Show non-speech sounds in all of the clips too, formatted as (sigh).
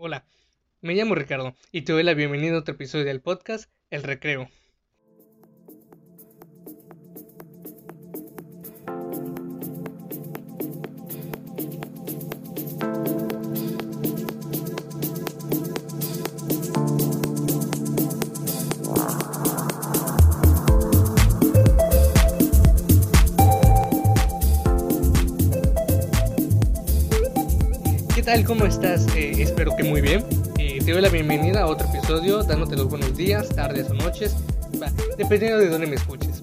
Hola, me llamo Ricardo y te doy la bienvenida a otro episodio del podcast El Recreo. Tal? ¿Cómo estás? Eh, espero que muy bien. Eh, te doy la bienvenida a otro episodio, dándote los buenos días, tardes o noches, va, dependiendo de dónde me escuches.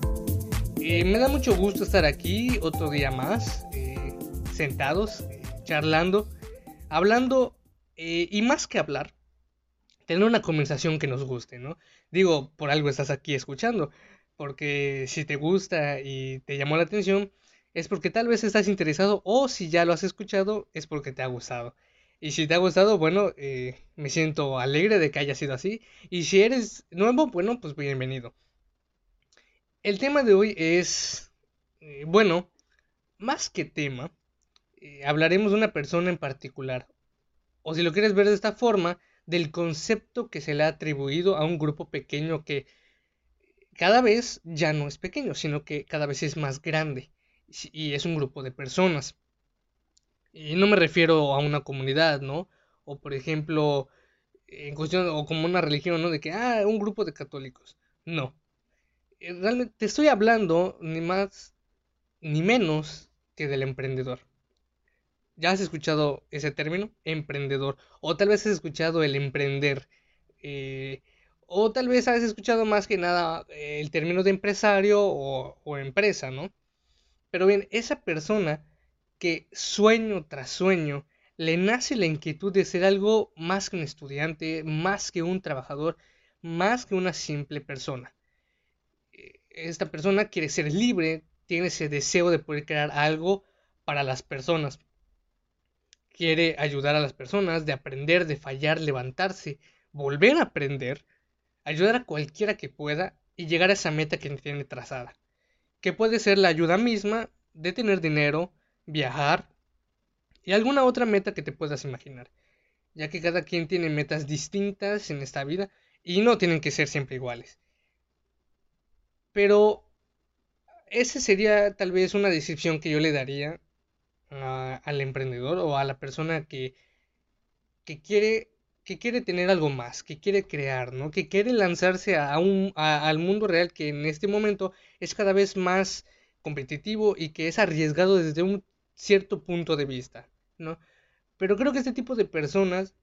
Eh, me da mucho gusto estar aquí otro día más, eh, sentados, charlando, hablando eh, y más que hablar, tener una conversación que nos guste, ¿no? Digo, por algo estás aquí escuchando, porque si te gusta y te llamó la atención, es porque tal vez estás interesado o si ya lo has escuchado, es porque te ha gustado. Y si te ha gustado, bueno, eh, me siento alegre de que haya sido así. Y si eres nuevo, bueno, pues bienvenido. El tema de hoy es, eh, bueno, más que tema, eh, hablaremos de una persona en particular. O si lo quieres ver de esta forma, del concepto que se le ha atribuido a un grupo pequeño que cada vez ya no es pequeño, sino que cada vez es más grande. Y es un grupo de personas. Y no me refiero a una comunidad, ¿no? O por ejemplo, en cuestión, o como una religión, ¿no? De que, ah, un grupo de católicos. No. Eh, Realmente te estoy hablando ni más ni menos que del emprendedor. ¿Ya has escuchado ese término? Emprendedor. O tal vez has escuchado el emprender. Eh, o tal vez has escuchado más que nada eh, el término de empresario o, o empresa, ¿no? Pero bien, esa persona que sueño tras sueño le nace la inquietud de ser algo más que un estudiante, más que un trabajador, más que una simple persona. Eh, Esta persona quiere ser libre, tiene ese deseo de poder crear algo para las personas. Quiere ayudar a las personas, de aprender, de fallar, levantarse, volver a aprender, ayudar a cualquiera que pueda y llegar a esa meta que tiene trazada. Que puede ser la ayuda misma de tener dinero, viajar y alguna otra meta que te puedas imaginar, ya que cada quien tiene metas distintas en esta vida y no tienen que ser siempre iguales. Pero esa sería tal vez una descripción que yo le daría al emprendedor o a la persona que, que quiere que quiere tener algo más, que quiere crear, ¿no? Que quiere lanzarse a un, a- al mundo real que en este momento es cada vez más competitivo y que es arriesgado desde un cierto punto de vista, ¿no? Pero creo que este tipo de personas,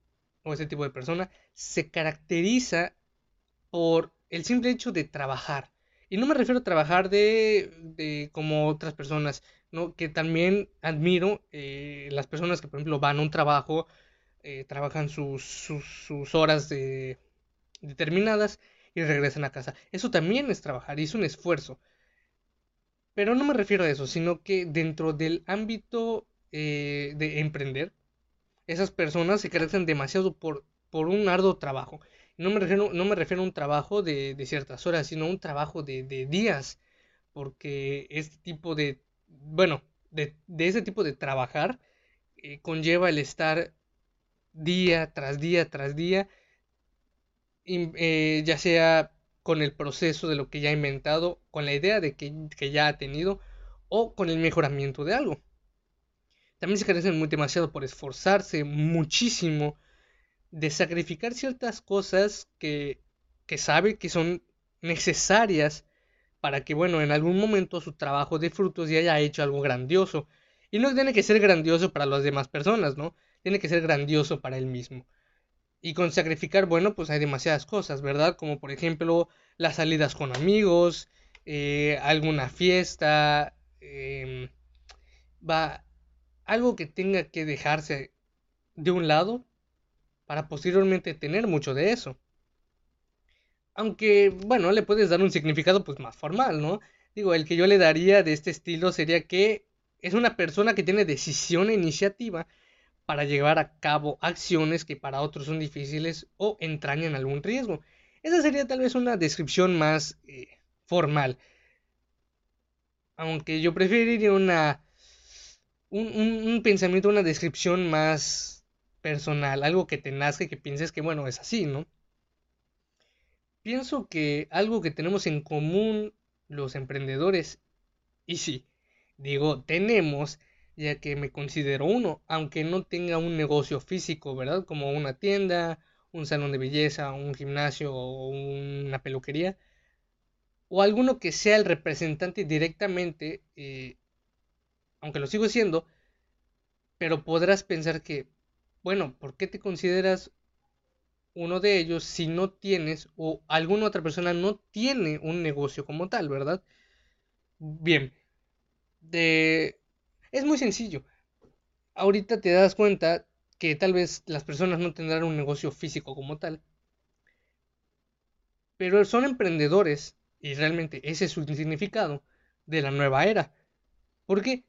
o este tipo de persona, se caracteriza por el simple hecho de trabajar. Y no me refiero a trabajar de, de como otras personas, ¿no? Que también admiro eh, las personas que, por ejemplo, van a un trabajo, eh, trabajan sus, sus, horas de, determinadas y regresan a casa. Eso también es trabajar y es un esfuerzo. Pero no me refiero a eso, sino que dentro del ámbito eh, de emprender, esas personas se caracterizan demasiado por, por un arduo trabajo. No me refiero, no me refiero a un trabajo de, de ciertas horas, sino a un trabajo de, de días, porque este tipo de, bueno, de, de ese tipo de trabajar eh, conlleva el estar día tras día tras día, eh, ya sea con el proceso de lo que ya ha inventado, con la idea de que, que ya ha tenido, o con el mejoramiento de algo. También se carecen muy demasiado por esforzarse muchísimo de sacrificar ciertas cosas que, que sabe que son necesarias para que, bueno, en algún momento su trabajo dé frutos y haya hecho algo grandioso. Y no tiene que ser grandioso para las demás personas, ¿no? Tiene que ser grandioso para él mismo. Y con sacrificar, bueno, pues hay demasiadas cosas, ¿verdad? Como por ejemplo las salidas con amigos, eh, alguna fiesta, em, va, algo que tenga que dejarse de un lado para posteriormente tener mucho de eso. Aunque, bueno, le puedes dar un significado pues más formal, ¿no? Digo, el que yo le daría de este estilo sería que es una persona que tiene decisión e iniciativa para llevar a cabo acciones que para otros son difíciles o entrañan algún riesgo. Esa sería tal vez una descripción más eh, formal, aunque yo preferiría una un, un- pensamiento, una descripción más personal, algo que te nazca y que pienses que, bueno, es así, ¿no? Pienso que algo que tenemos en común los emprendedores, y sí, digo tenemos, ya que me considero uno, aunque no tenga un negocio físico, ¿verdad? Como una tienda, un salón de belleza, un gimnasio o una peluquería, o alguno que sea el representante directamente, eh, aunque lo sigo siendo, pero podrás pensar que, bueno, ¿por qué te consideras uno de ellos si no tienes o alguna otra persona no tiene un negocio como tal, ¿verdad? Bien, de... es muy sencillo. Ahorita te das cuenta que tal vez las personas no tendrán un negocio físico como tal, pero son emprendedores y realmente ese es su significado de la nueva era. Porque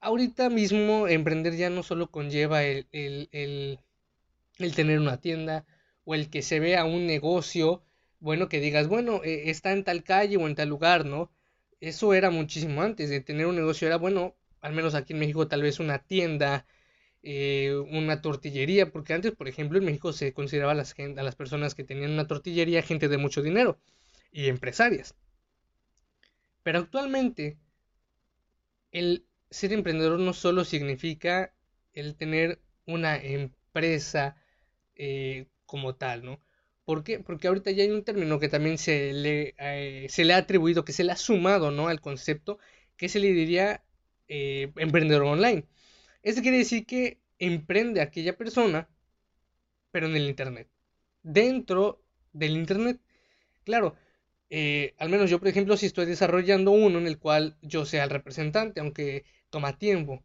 ahorita mismo emprender ya no solo conlleva el, el el tener una tienda o el que se vea un negocio, bueno, que digas, bueno, eh, está en tal calle o en tal lugar, ¿no? Eso era muchísimo antes de tener un negocio, era bueno, al menos aquí en México tal vez una tienda, eh, una tortillería, porque antes, por ejemplo, en México se consideraba a las, a las personas que tenían una tortillería gente de mucho dinero y empresarias. Pero actualmente, el ser emprendedor no solo significa el tener una empresa, eh, como tal, ¿no? ¿Por qué? Porque ahorita ya hay un término que también se le, eh, se le ha atribuido, que se le ha sumado, ¿no? Al concepto, que se le diría eh, emprendedor online. Eso quiere decir que emprende aquella persona, pero en el Internet. Dentro del Internet. Claro, al menos yo, por ejemplo, si estoy desarrollando uno en el cual yo sea el representante, aunque toma tiempo,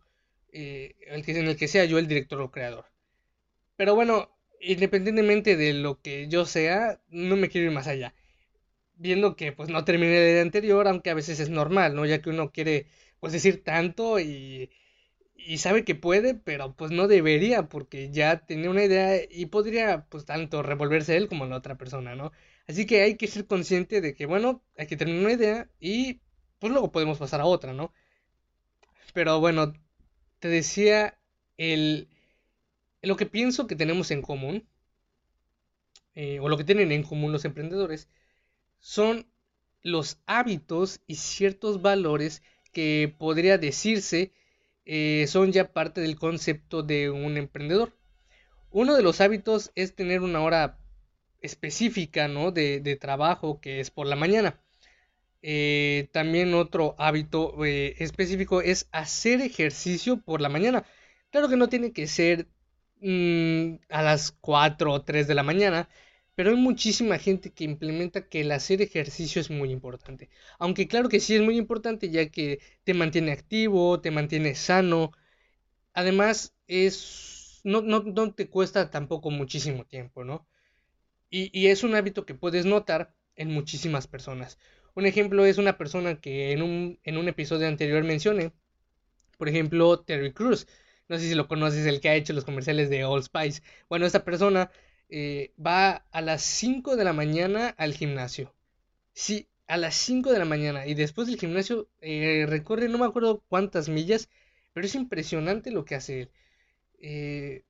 en el que sea yo el director o creador. Pero bueno, independientemente de lo que yo sea, no me quiero ir más allá. Viendo que pues no terminé de anterior, aunque a veces es normal, ¿no? Ya que uno quiere pues decir tanto y, y sabe que puede, pero pues no debería porque ya tenía una idea y podría pues tanto revolverse él como la otra persona, ¿no? Así que hay que ser consciente de que bueno, hay que tener una idea y pues luego podemos pasar a otra, ¿no? Pero bueno, te decía el lo que pienso que tenemos en común, eh, o lo que tienen en común los emprendedores, son los hábitos y ciertos valores que podría decirse eh, son ya parte del concepto de un emprendedor. Uno de los hábitos es tener una hora específica ¿no? de, trabajo que es por la mañana. Eh, también otro hábito específico es hacer ejercicio por la mañana. Claro que no tiene que ser Mm, a las 4 o 3 de la mañana, pero hay muchísima gente que implementa que el hacer ejercicio es muy importante. Aunque claro que sí es muy importante ya que te mantiene activo, te mantiene sano. Además, es no, no, te cuesta tampoco muchísimo tiempo, ¿no? Y, y, es un hábito que puedes notar en muchísimas personas. Un ejemplo es una persona que en un, en un episodio anterior mencioné, por ejemplo, Terry Cruz no sé si lo conoces, el que ha hecho los comerciales de Old Spice. Bueno, esta persona eh, va a las 5 de la mañana al gimnasio. Sí, a las 5 de la mañana. Y después del gimnasio eh, recorre no me acuerdo cuántas millas, pero es impresionante lo que hace él. Eh,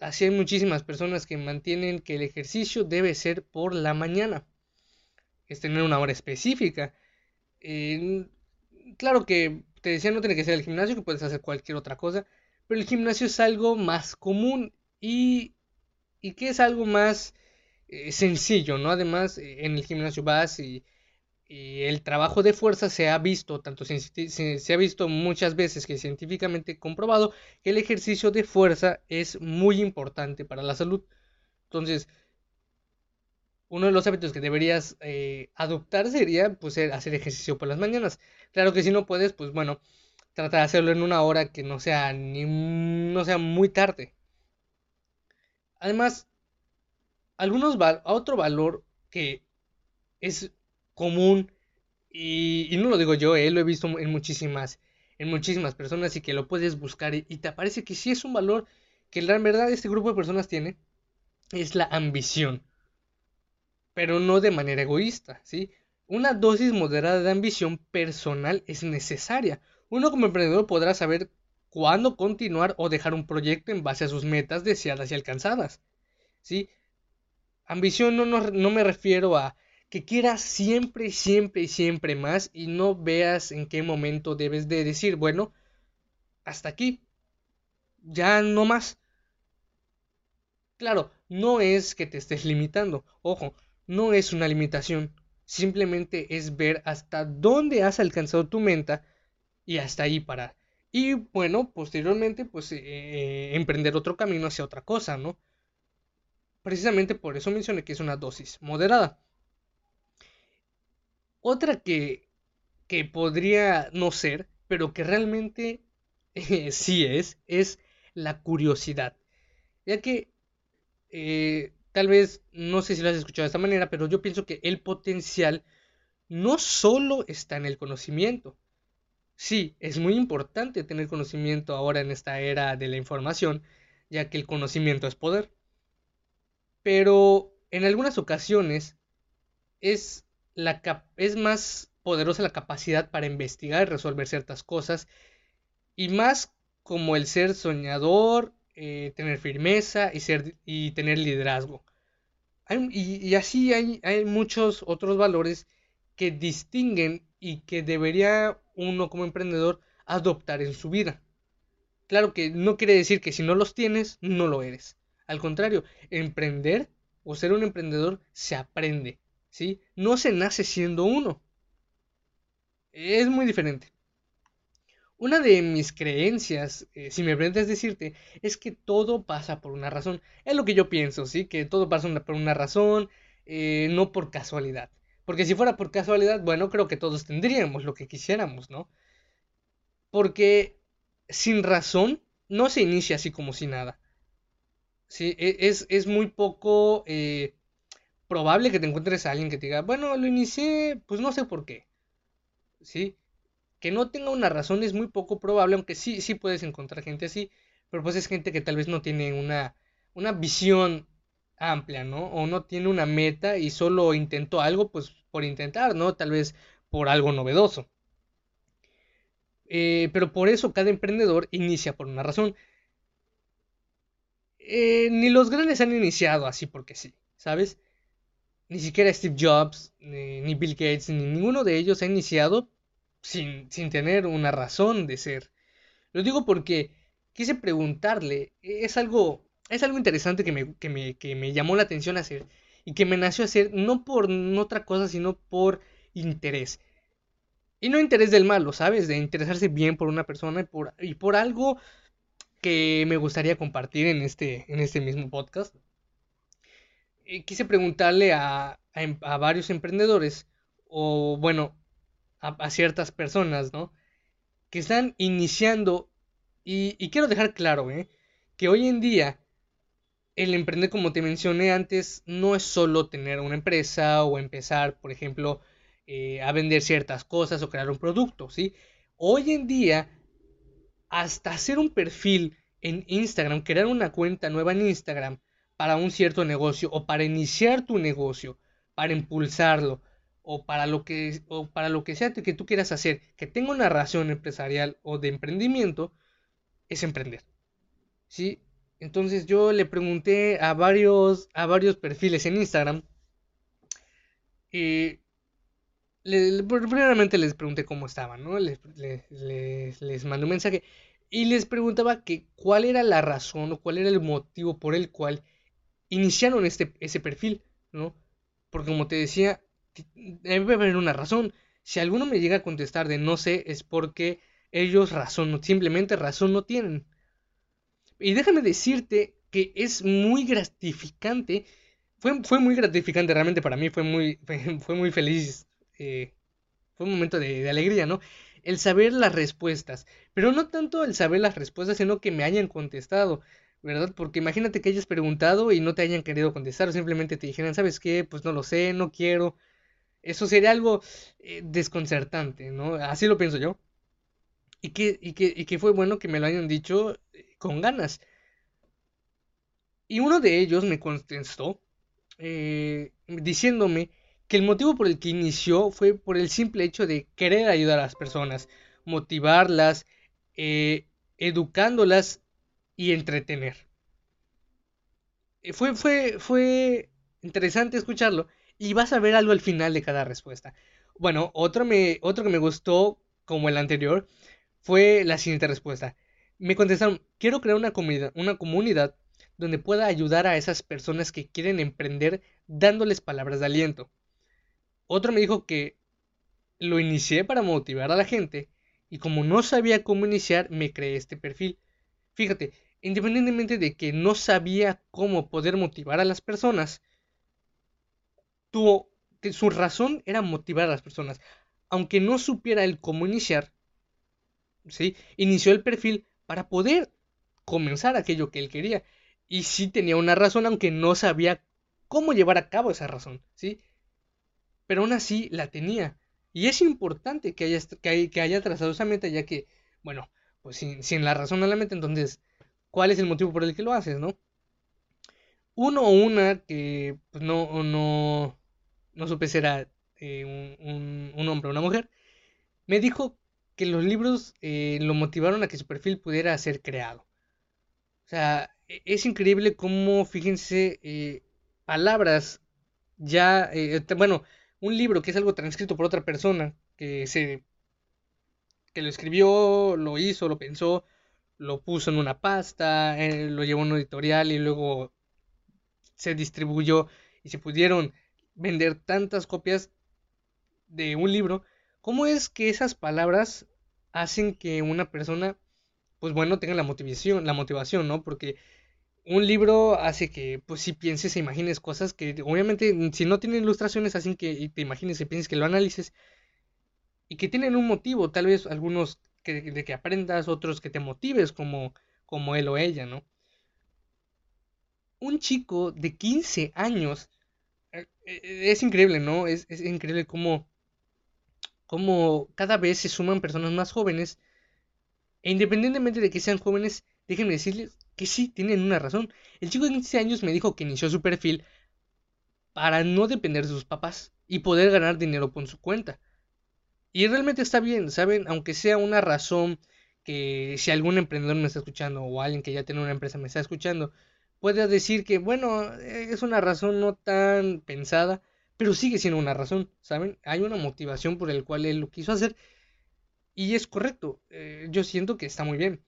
así hay muchísimas personas que mantienen que el ejercicio debe ser por la mañana. Es tener una hora específica. claro que te decía no tiene que ser el gimnasio, que puedes hacer cualquier otra cosa pero el gimnasio es algo más común y, y que es algo más eh, sencillo, ¿no? Además, eh, en el gimnasio vas y, el trabajo de fuerza se ha visto, tanto se, se, ha visto muchas veces que científicamente comprobado que el ejercicio de fuerza es muy importante para la salud. Entonces, uno de los hábitos que deberías eh, adoptar sería pues hacer ejercicio por las mañanas. Claro que si no puedes, pues bueno, trata de hacerlo en una hora que no sea ni no sea muy tarde. Además, algunos otro valor que es común y, no lo digo yo, eh, lo he visto en muchísimas en muchísimas personas y que lo puedes buscar y, te parece que sí es un valor que en verdad este grupo de personas tiene es la ambición. Pero no de manera egoísta, ¿sí? Una dosis moderada de ambición personal es necesaria uno como emprendedor podrá saber cuándo continuar o dejar un proyecto en base a sus metas deseadas y alcanzadas. Ambición no, no, me refiero a que quieras siempre, siempre siempre más y no veas en qué momento debes de decir, bueno, hasta aquí, ya no más. Claro, no es que te estés limitando, ojo, no es una limitación, simplemente es ver hasta dónde has alcanzado tu meta y hasta ahí parar. Y bueno, posteriormente, pues eh, eh, emprender otro camino hacia otra cosa, ¿no? Precisamente por eso mencioné que es una dosis moderada. Otra que, que podría no ser, pero que realmente eh, sí es, es la curiosidad. Ya que tal vez, no sé si lo has escuchado de esta manera, pero yo pienso que el potencial no solo está en el conocimiento, Sí, es muy importante tener conocimiento ahora en esta era de la información, ya que el conocimiento es poder. Pero en algunas ocasiones es, la es más poderosa la capacidad para investigar y resolver ciertas cosas, y más como el ser soñador, eh, tener firmeza y, ser, y tener liderazgo. y, así hay, hay muchos otros valores que distinguen y que debería uno como emprendedor adoptar en su vida. Claro que no quiere decir que si no los tienes, no lo eres. Al contrario, emprender o ser un emprendedor se aprende, ¿sí? No se nace siendo uno. Es muy diferente. Una de mis creencias, eh, si me aprendes decirte, es que todo pasa por una razón. Es lo que yo pienso, ¿sí? Que todo pasa por una razón, eh, no por casualidad. Porque si fuera por casualidad, bueno, creo que todos tendríamos lo que quisiéramos, ¿no? Porque sin razón no se inicia así como si nada. Sí, e, es, es muy poco eh, probable que te encuentres a alguien que te diga, bueno, lo inicié, pues no sé por qué. ¿Sí? Que no tenga una razón es muy poco probable, aunque sí, sí puedes encontrar gente así, pero pues es gente que tal vez no tiene una, una visión amplia, ¿no? O no tiene una meta y solo intentó algo, pues por intentar, ¿no? Tal vez por algo novedoso. Eh, pero por eso cada emprendedor inicia por una razón. Eh, ni los grandes han iniciado así porque sí, ¿sabes? Ni siquiera Steve Jobs, ni, Bill Gates, ni ninguno de ellos ha iniciado sin, sin tener una razón de ser. Lo digo porque quise preguntarle, es algo es algo interesante que me, que me, que me llamó la atención hacer y que me nació hacer no por otra cosa, sino por interés. Y no interés del malo, ¿sabes? De interesarse bien por una persona y por, y por algo que me gustaría compartir en este, en este mismo podcast. Y quise preguntarle a, em, a, varios emprendedores, o bueno, a, a, ciertas personas, ¿no? Que están iniciando, y, y quiero dejar claro, ¿eh? Que hoy en día el emprender, como te mencioné antes, no es solo tener una empresa o empezar, por ejemplo, eh, a vender ciertas cosas o crear un producto, ¿sí? Hoy en día, hasta hacer un perfil en Instagram, crear una cuenta nueva en Instagram para un cierto negocio o para iniciar tu negocio, para impulsarlo o para lo que, o para lo que sea que tú quieras hacer, que tenga una razón empresarial o de emprendimiento, es emprender. ¿Sí? Entonces yo le pregunté a varios, a varios perfiles en Instagram. Y primeramente les pregunté cómo estaban, ¿no? Les, les, mandé un mensaje y les preguntaba que cuál era la razón o cuál era el motivo por el cual iniciaron este, ese perfil, ¿no? Porque como te decía, debe haber una razón. Si alguno me llega a contestar de no sé, es porque ellos razón, simplemente razón no tienen. Y déjame decirte que es muy gratificante. Fue, fue muy gratificante realmente para mí, fue muy, (laughs) fue, muy feliz. Eh, fue un momento de, alegría, ¿no? El saber las respuestas. Pero no tanto el saber las respuestas, sino que me hayan contestado. ¿verdad? Porque imagínate que hayas preguntado y no te hayan querido contestar, o simplemente te dijeran, ¿sabes qué? Pues no lo sé, no quiero. Eso sería algo eh, desconcertante, ¿no? Así lo pienso yo. Y que, y, que, y que fue bueno que me lo hayan dicho con ganas. Y uno de ellos me contestó eh, diciéndome que el motivo por el que inició fue por el simple hecho de querer ayudar a las personas, motivarlas, eh, educándolas y entretener. Eh, fue, fue, fue interesante escucharlo y vas a ver algo al final de cada respuesta. Bueno, otro, me, otro que me gustó, como el anterior, fue la siguiente respuesta. Me contestaron, quiero crear una comunidad, una comunidad donde pueda ayudar a esas personas que quieren emprender dándoles palabras de aliento. Otro me dijo que lo inicié para motivar a la gente y como no sabía cómo iniciar, me creé este perfil. Fíjate, independientemente de que no sabía cómo poder motivar a las personas, que su razón era motivar a las personas. Aunque no supiera el cómo iniciar, ¿sí? inició el perfil para poder comenzar aquello que él quería. Y sí tenía una razón, aunque no sabía cómo llevar a cabo esa razón, ¿sí? Pero aún así la tenía. Y es importante que haya, que haya, trazado esa meta, ya que, bueno, pues sin, la razón en la mente, entonces, ¿cuál es el motivo por el que lo haces, no? Uno o una que pues, no, no, no supe si era eh, un, hombre o una mujer, me dijo que los libros eh, lo motivaron a que su perfil pudiera ser creado. O sea, e, es increíble cómo, fíjense, eh, palabras ya, bueno, un libro que es algo transcrito por otra persona, que se que lo escribió, lo hizo, lo pensó, lo puso en una pasta, eh, lo llevó a un editorial y luego se distribuyó y se pudieron vender tantas copias de un libro, ¿cómo es que esas palabras hacen que una persona, pues bueno, tenga la motivación, la motivación, ¿no? Porque un libro hace que, pues, si pienses e imagines cosas que, obviamente, si no tienen ilustraciones, hacen que te imagines y pienses que lo analices y que tienen un motivo, tal vez algunos que, de que aprendas, otros que te motives como, como él o ella, ¿no? Un chico de 15 años, eh, eh, es increíble, ¿no? Es, es increíble cómo, cómo cada vez se suman personas más jóvenes, e independientemente de que sean jóvenes, déjenme decirles que sí, tienen una razón. El chico de 15 años me dijo que inició su perfil para no depender de sus papás y poder ganar dinero por su cuenta. Y realmente está bien, ¿saben? Aunque sea una razón que si algún emprendedor me está escuchando o alguien que ya tiene una empresa me está escuchando, puede decir que, bueno, es una razón no tan pensada, pero sigue siendo una razón, ¿saben? Hay una motivación por el cual él lo quiso hacer y es correcto. Eh, yo siento que está muy bien.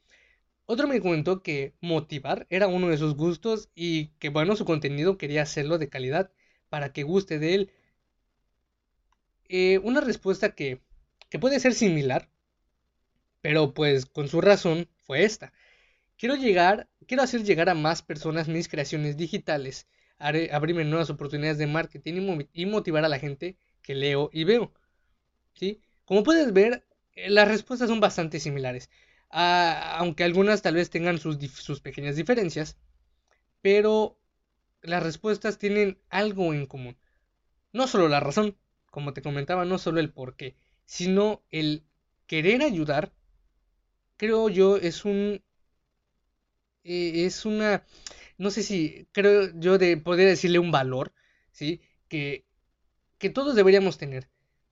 Otro me comentó que motivar era uno de sus gustos y que bueno, su contenido quería hacerlo de calidad para que guste de él. Eh, una respuesta que, que puede ser similar, pero pues con su razón fue esta. Quiero llegar, quiero hacer llegar a más personas mis creaciones digitales, abrirme nuevas oportunidades de marketing y, motivar a la gente que leo y veo. ¿Sí? Como puedes ver, eh, las respuestas son bastante similares aunque algunas tal vez tengan sus, sus pequeñas diferencias, pero las respuestas tienen algo en común. No solo la razón, como te comentaba, no solo el por qué, sino el querer ayudar, creo yo, es un... Eh, es una... No sé si creo yo de poder decirle un valor, ¿sí? Que, que todos deberíamos tener.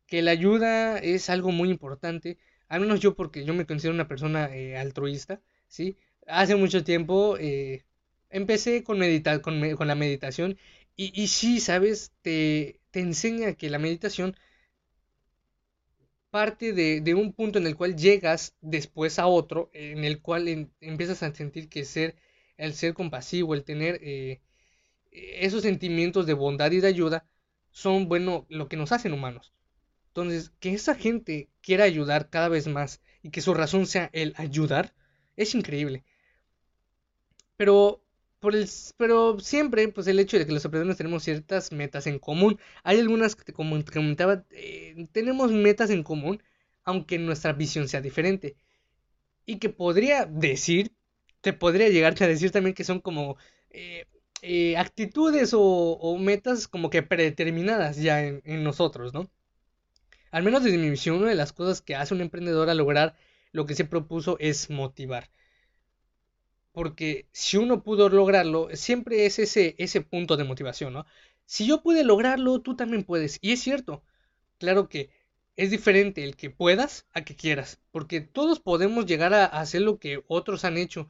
Que la ayuda es algo muy importante al menos yo porque yo me considero una persona eh, altruista, ¿sí? Hace mucho tiempo eh, empecé con, meditar, con, la meditación y, y sí, ¿sabes? Te, te, enseña que la meditación parte de, de, un punto en el cual llegas después a otro, en el cual empiezas a sentir que ser, el ser compasivo, el tener eh, esos sentimientos de bondad y de ayuda, son, bueno, lo que nos hacen humanos. Entonces, que esa gente quiera ayudar cada vez más y que su razón sea el ayudar, es increíble. Pero, por el, pero siempre, pues el hecho de que los emprendedores tenemos ciertas metas en común. Hay algunas que, como te comentaba, eh, tenemos metas en común, aunque nuestra visión sea diferente. Y que podría decir, te podría llegarte a decir también que son como eh, eh, actitudes o, metas como que predeterminadas ya en nosotros, ¿no? Al menos desde mi visión, una de las cosas que hace un emprendedor a lograr lo que se propuso es motivar. Porque si uno pudo lograrlo, siempre es ese, ese punto de motivación, ¿no? Si yo pude lograrlo, tú también puedes. Y es cierto. Claro que es diferente el que puedas a que quieras, porque todos podemos llegar a hacer lo que otros han hecho.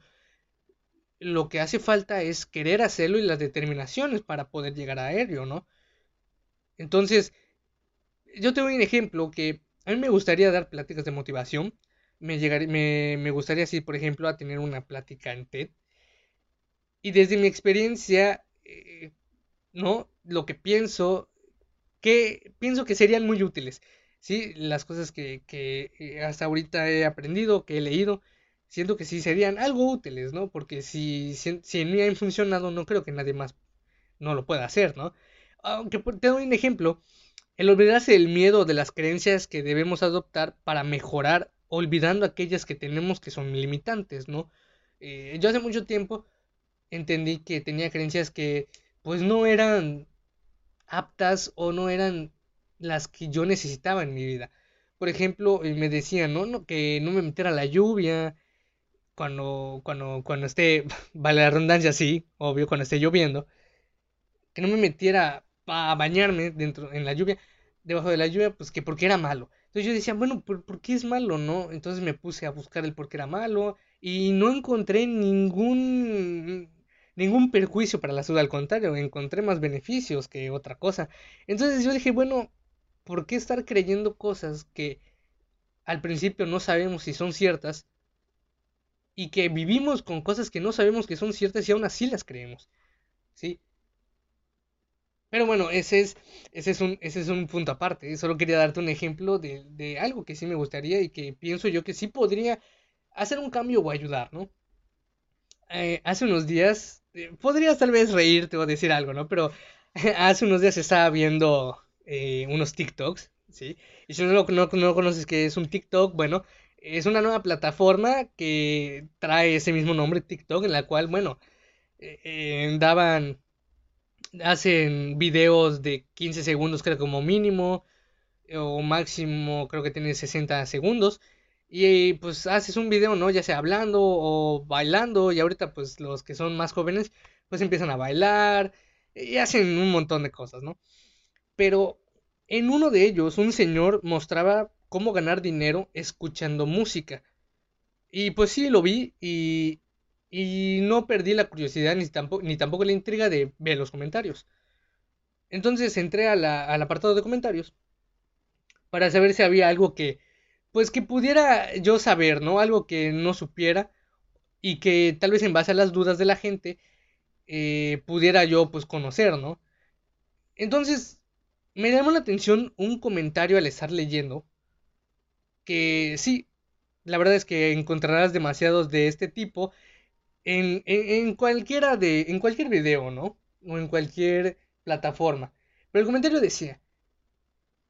Lo que hace falta es querer hacerlo y las determinaciones para poder llegar a ello, ¿no? Entonces, yo te doy un ejemplo que a mí me gustaría dar pláticas de motivación. Me, me, me gustaría así, por ejemplo, a tener una plática en TED. Y desde mi experiencia, eh, ¿no? Lo que pienso, que pienso que serían muy útiles. ¿sí? Las cosas que, que eh, hasta ahorita he aprendido, que he leído, siento que sí serían algo útiles, ¿no? Porque si, si, si en mí han funcionado, no creo que nadie más no lo pueda hacer, ¿no? Aunque te doy un ejemplo, el olvidarse del miedo de las creencias que debemos adoptar para mejorar, olvidando aquellas que tenemos que son limitantes, ¿no? Eh, yo hace mucho tiempo entendí que tenía creencias que pues no eran aptas o no eran las que yo necesitaba en mi vida. Por ejemplo, eh, me decían, ¿no? no que no me metiera la lluvia cuando, cuando, cuando esté, (laughs) vale la redundancia, sí, obvio, cuando esté lloviendo, que no me metiera a bañarme dentro, en la lluvia, debajo de la lluvia, pues que porque era malo. Entonces yo decía, bueno, ¿por, ¿por, qué es malo, no? Entonces me puse a buscar el por qué era malo y no encontré ningún ningún perjuicio para la salud, al contrario, encontré más beneficios que otra cosa. Entonces yo dije, bueno, ¿por qué estar creyendo cosas que al principio no sabemos si son ciertas y que vivimos con cosas que no sabemos que son ciertas y aún así las creemos? ¿Sí? Pero bueno, ese es, ese es, un, ese es un punto aparte. Solo quería darte un ejemplo de, de algo que sí me gustaría y que pienso yo que sí podría hacer un cambio o ayudar, ¿no? Eh, hace unos días, eh, podrías tal vez reírte o decir algo, ¿no? Pero (laughs) hace unos días estaba viendo eh, unos TikToks, ¿sí? Y si no, no, no conoces qué es un TikTok, bueno, es una nueva plataforma que trae ese mismo nombre, TikTok, en la cual, bueno, daban hacen videos de 15 segundos creo como mínimo o máximo creo que tiene 60 segundos y pues haces un video, ¿no? Ya sea hablando o bailando y ahorita pues los que son más jóvenes pues empiezan a bailar y hacen un montón de cosas, ¿no? Pero en uno de ellos un señor mostraba cómo ganar dinero escuchando música. Y pues sí, lo vi y, y no perdí la curiosidad ni tampoco, ni tampoco la intriga de ver los comentarios. Entonces entré a la, al apartado de comentarios para saber si había algo que, pues que pudiera yo saber, ¿no? Algo que no supiera y que tal vez en base a las dudas de la gente eh, pudiera yo pues conocer, ¿no? Entonces me llamó la atención un comentario al estar leyendo que sí, la verdad es que encontrarás demasiados de este tipo en, en, cualquiera de, en cualquier video, ¿no? O en cualquier plataforma. Pero el comentario decía,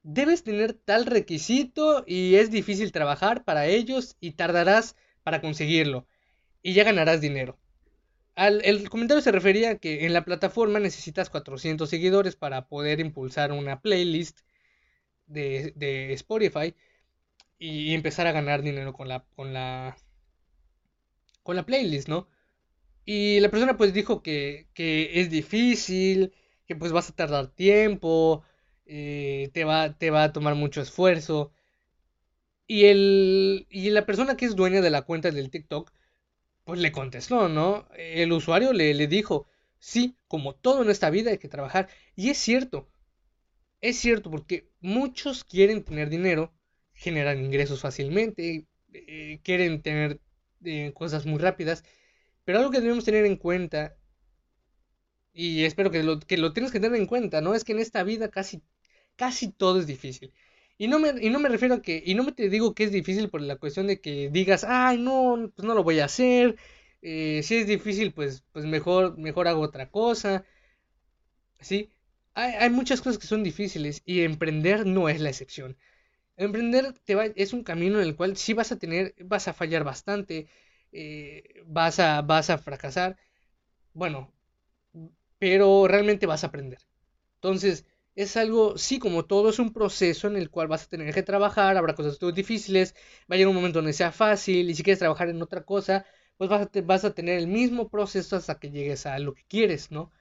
debes tener tal requisito y es difícil trabajar para ellos y tardarás para conseguirlo y ya ganarás dinero. Al, el comentario se refería a que en la plataforma necesitas 400 seguidores para poder impulsar una playlist de, de Spotify y empezar a ganar dinero con la, con la, con la playlist, ¿no? Y la persona pues dijo que, que es difícil, que pues vas a tardar tiempo, eh, te, va, te va a tomar mucho esfuerzo. Y, el, y la persona que es dueña de la cuenta del TikTok, pues le contestó, ¿no? El usuario le, le dijo, sí, como todo en esta vida hay que trabajar. Y es cierto, es cierto, porque muchos quieren tener dinero, generan ingresos fácilmente, eh, quieren tener eh, cosas muy rápidas pero algo que debemos tener en cuenta, y espero que lo, que lo tienes que tener en cuenta, ¿no? Es que en esta vida casi, casi todo es difícil. Y no, me, y no me refiero a que, y no me te digo que es difícil por la cuestión de que digas, ay, no, pues no lo voy a hacer. Eh, si es difícil, pues, pues mejor, mejor hago otra cosa. ¿Sí? Hay, hay, muchas cosas que son difíciles y emprender no es la excepción. Emprender te va, es un camino en el cual sí vas a tener, vas a fallar bastante, eh, vas, a, vas a fracasar. Bueno, pero realmente vas a aprender. Entonces, es algo, sí, como todo es un proceso en el cual vas a tener que trabajar, habrá cosas difíciles, va a llegar un momento donde sea fácil y si quieres trabajar en otra cosa, pues vas a, vas a tener el mismo proceso hasta que llegues a lo que quieres, ¿no?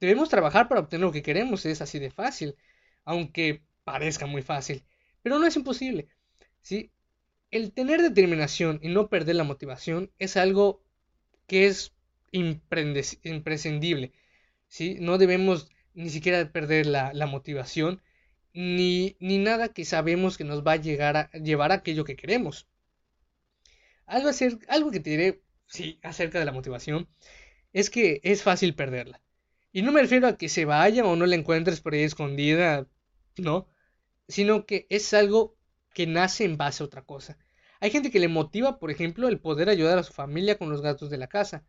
Debemos trabajar para obtener lo que queremos, es así de fácil, aunque parezca muy fácil. Pero no es imposible. ¿sí? El tener determinación y no perder la motivación es algo que es imprescindible. ¿sí? No debemos ni siquiera perder la, motivación ni, ni, nada que sabemos que nos va a, llegar a llevar a aquello que queremos. Algo, algo que te diré sí, acerca de la motivación es que es fácil perderla. Y no me refiero a que se vaya o no la encuentres por ahí escondida, no, sino que es algo que nace en base a otra cosa. Hay gente que le motiva, por ejemplo, el poder ayudar a su familia con los gastos de la casa.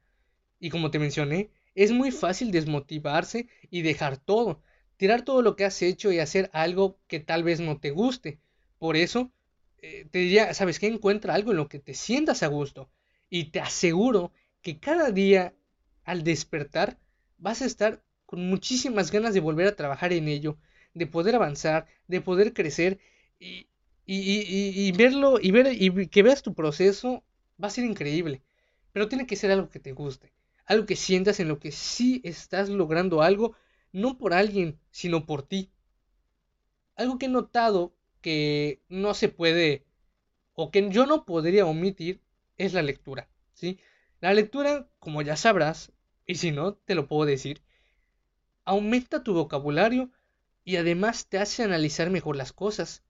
Y como te mencioné, es muy fácil desmotivarse y dejar todo, tirar todo lo que has hecho y hacer algo que tal vez no te guste. Por eso, eh, te diría, ¿sabes qué? Encuentra algo en lo que te sientas a gusto. Y te aseguro que cada día, al despertar, vas a estar con muchísimas ganas de volver a trabajar en ello, de poder avanzar, de poder crecer y, y, verlo y ver y que veas tu proceso va a ser increíble. Pero tiene que ser algo que te guste, algo que sientas en lo que sí estás logrando algo, no por alguien, sino por ti. Algo que he notado que no se puede o que yo no podría omitir es la lectura, ¿sí? La lectura, como ya sabrás, y si no, te lo puedo decir, aumenta tu vocabulario y además te hace analizar mejor las cosas.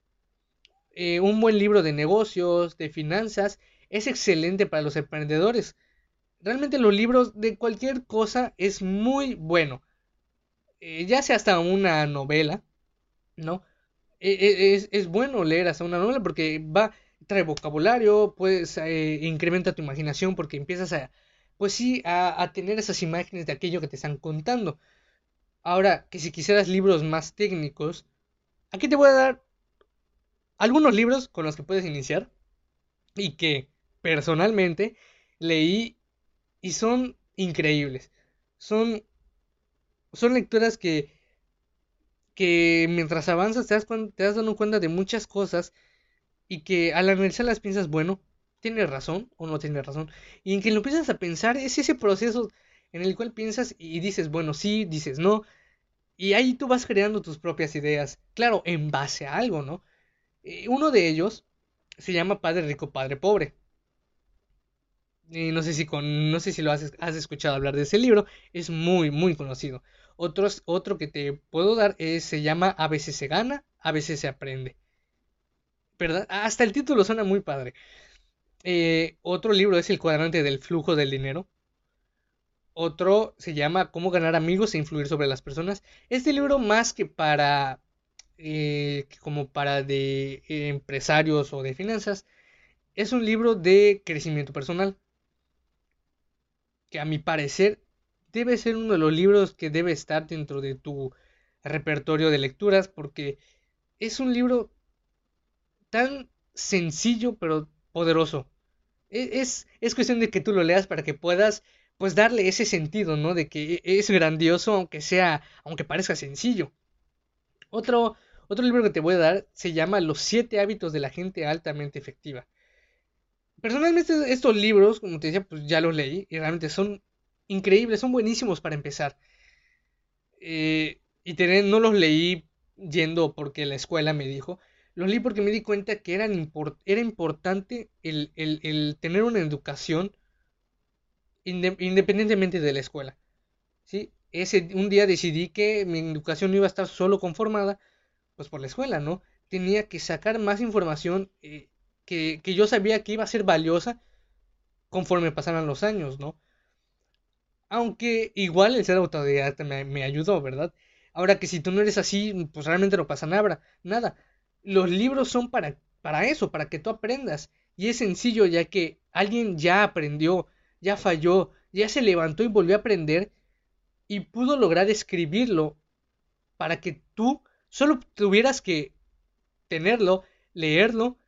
Eh, un buen libro de negocios, de finanzas, es excelente para los emprendedores. Realmente los libros de cualquier cosa es muy bueno. Eh, ya sea hasta una novela, ¿no? E, e, es, es, bueno leer hasta una novela porque va, trae vocabulario, pues incrementa tu imaginación porque empiezas a, pues sí, a, tener esas imágenes de aquello que te están contando. Ahora, que si quisieras libros más técnicos, aquí te voy a dar algunos libros con los que puedes iniciar y que personalmente leí y son increíbles. Son, son lecturas que, que mientras avanzas te das, te das dando cuenta de muchas cosas y que al analizarlas piensas, bueno, tiene razón o no tiene razón. Y en que lo empiezas a pensar es ese proceso en el cual piensas y dices, bueno, sí, dices no. Y ahí tú vas creando tus propias ideas. Claro, en base a algo, ¿no? Eh, uno de ellos se llama Padre Rico, Padre Pobre. Y no sé si con, no sé si lo has, escuchado hablar de ese libro. Es muy, muy conocido. Otros, otro que te puedo dar es, se llama A veces se gana, a veces se aprende. Hasta el título suena muy padre. Eh, otro libro es El cuadrante del flujo del dinero. Otro se llama Cómo ganar amigos e influir sobre las personas. Este libro más que para eh, como para de eh, empresarios o de finanzas, es un libro de crecimiento personal. Que a mi parecer debe ser uno de los libros que debe estar dentro de tu repertorio de lecturas porque es un libro tan sencillo pero poderoso. E, es, es cuestión de que tú lo leas para que puedas pues darle ese sentido, ¿no? De que es grandioso aunque sea, aunque parezca sencillo. Otro, otro libro que te voy a dar se llama Los siete hábitos de la gente altamente efectiva. Personalmente estos libros, como te decía, pues ya los leí y realmente son increíbles, son buenísimos para empezar. Eh, y tener, no los leí yendo porque la escuela me dijo, los leí porque me di cuenta que era importante el, tener una educación independientemente de la escuela. ¿sí? Ese, un día decidí que mi educación no iba a estar solo conformada pues por la escuela, ¿no? Tenía que sacar más información eh, que, que, yo sabía que iba a ser valiosa conforme pasaran los años, ¿no? Aunque igual el ser autodidacta me, me ayudó, ¿verdad? Ahora que si tú no eres así, pues realmente no pasa nada. Nada los libros son para, para eso, para que tú aprendas. Y es sencillo ya que alguien ya aprendió, ya falló, ya se levantó y volvió a aprender y pudo lograr escribirlo para que tú solo tuvieras que tenerlo, leerlo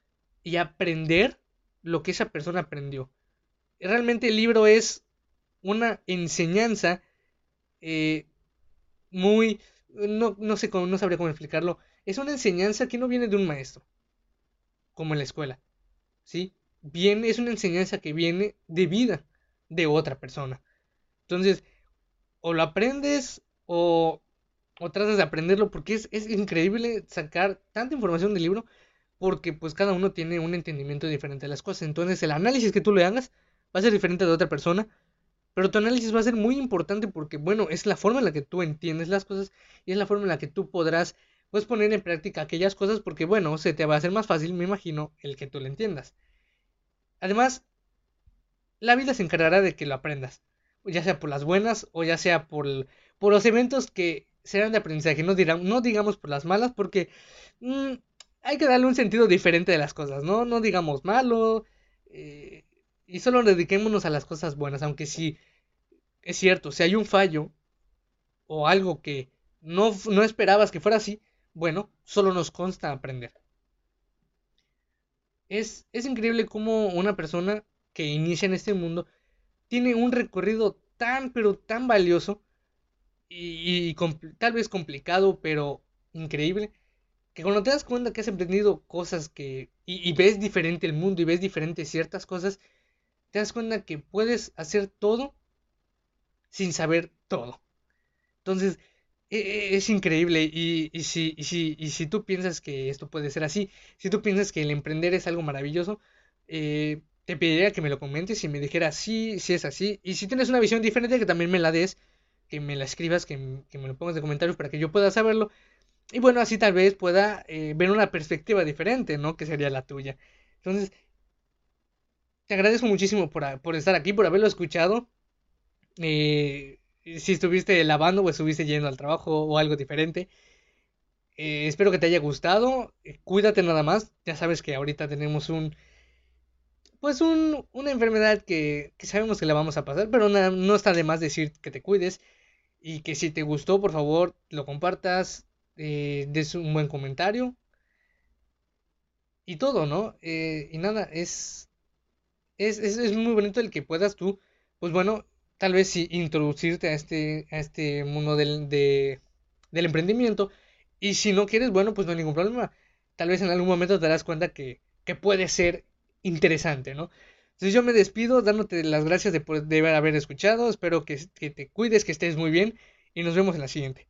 y aprender lo que esa persona aprendió. Realmente el libro es una enseñanza eh, muy, no, no sé cómo, no sabría cómo explicarlo, es una enseñanza que no viene de un maestro, como en la escuela, ¿sí? Viene, es una enseñanza que viene de vida de otra persona. Entonces, o lo aprendes o, o tratas de aprenderlo porque es, es increíble sacar tanta información del libro, porque pues cada uno tiene un entendimiento diferente de las cosas. Entonces el análisis que tú le hagas va a ser diferente de otra persona, pero tu análisis va a ser muy importante porque, bueno, es la forma en la que tú entiendes las cosas y es la forma en la que tú podrás pues poner en práctica aquellas cosas porque, bueno, se te va a hacer más fácil, me imagino, el que tú lo entiendas. Además, la vida se encargará de que lo aprendas, ya sea por las buenas o ya sea por, por los eventos que serán de aprendizaje, no, no digamos por las malas porque mm, hay que darle un sentido diferente de las cosas, ¿no? No digamos malo eh, y solo dediquémonos a las cosas buenas, aunque si es cierto, si hay un fallo o algo que no, no esperabas que fuera así, bueno, solo nos consta aprender. Es, es increíble cómo una persona que inicia en este mundo tiene un recorrido tan pero tan valioso y, tal vez complicado pero increíble que cuando te das cuenta que has aprendido cosas que y, ves diferente el mundo y ves diferente ciertas cosas te das cuenta que puedes hacer todo sin saber todo. Entonces e, e, es increíble y, si, si, y si tú piensas que esto puede ser así, si tú piensas que el emprender es algo maravilloso, eh, te pediría que me lo comentes y me dijeras sí, si es así. Y si tienes una visión diferente, que también me la des, que me la escribas, que, me lo pongas de comentarios para que yo pueda saberlo. Y bueno, así tal vez pueda eh, ver una perspectiva diferente, ¿no? Que sería la tuya. Entonces, te agradezco muchísimo por, por estar aquí, por haberlo escuchado. Eh, si estuviste lavando o estuviste yendo al trabajo o algo diferente. Eh, espero que te haya gustado. cuídate nada más. Ya sabes que ahorita tenemos un pues un, una enfermedad que, sabemos que la vamos a pasar, pero no está de más decir que te cuides y que si te gustó, por favor, lo compartas, eh, des un buen comentario y todo, ¿no? Eh, y nada, es, es, es, muy bonito el que puedas tú, pues bueno, tal vez sí introducirte a este, a este mundo del, de, del emprendimiento y si no quieres, bueno, pues no hay ningún problema. Tal vez en algún momento te darás cuenta que, que puede ser interesante, ¿no? Entonces yo me despido dándote las gracias de, de haber escuchado, espero que, que te cuides, que estés muy bien y nos vemos en la siguiente.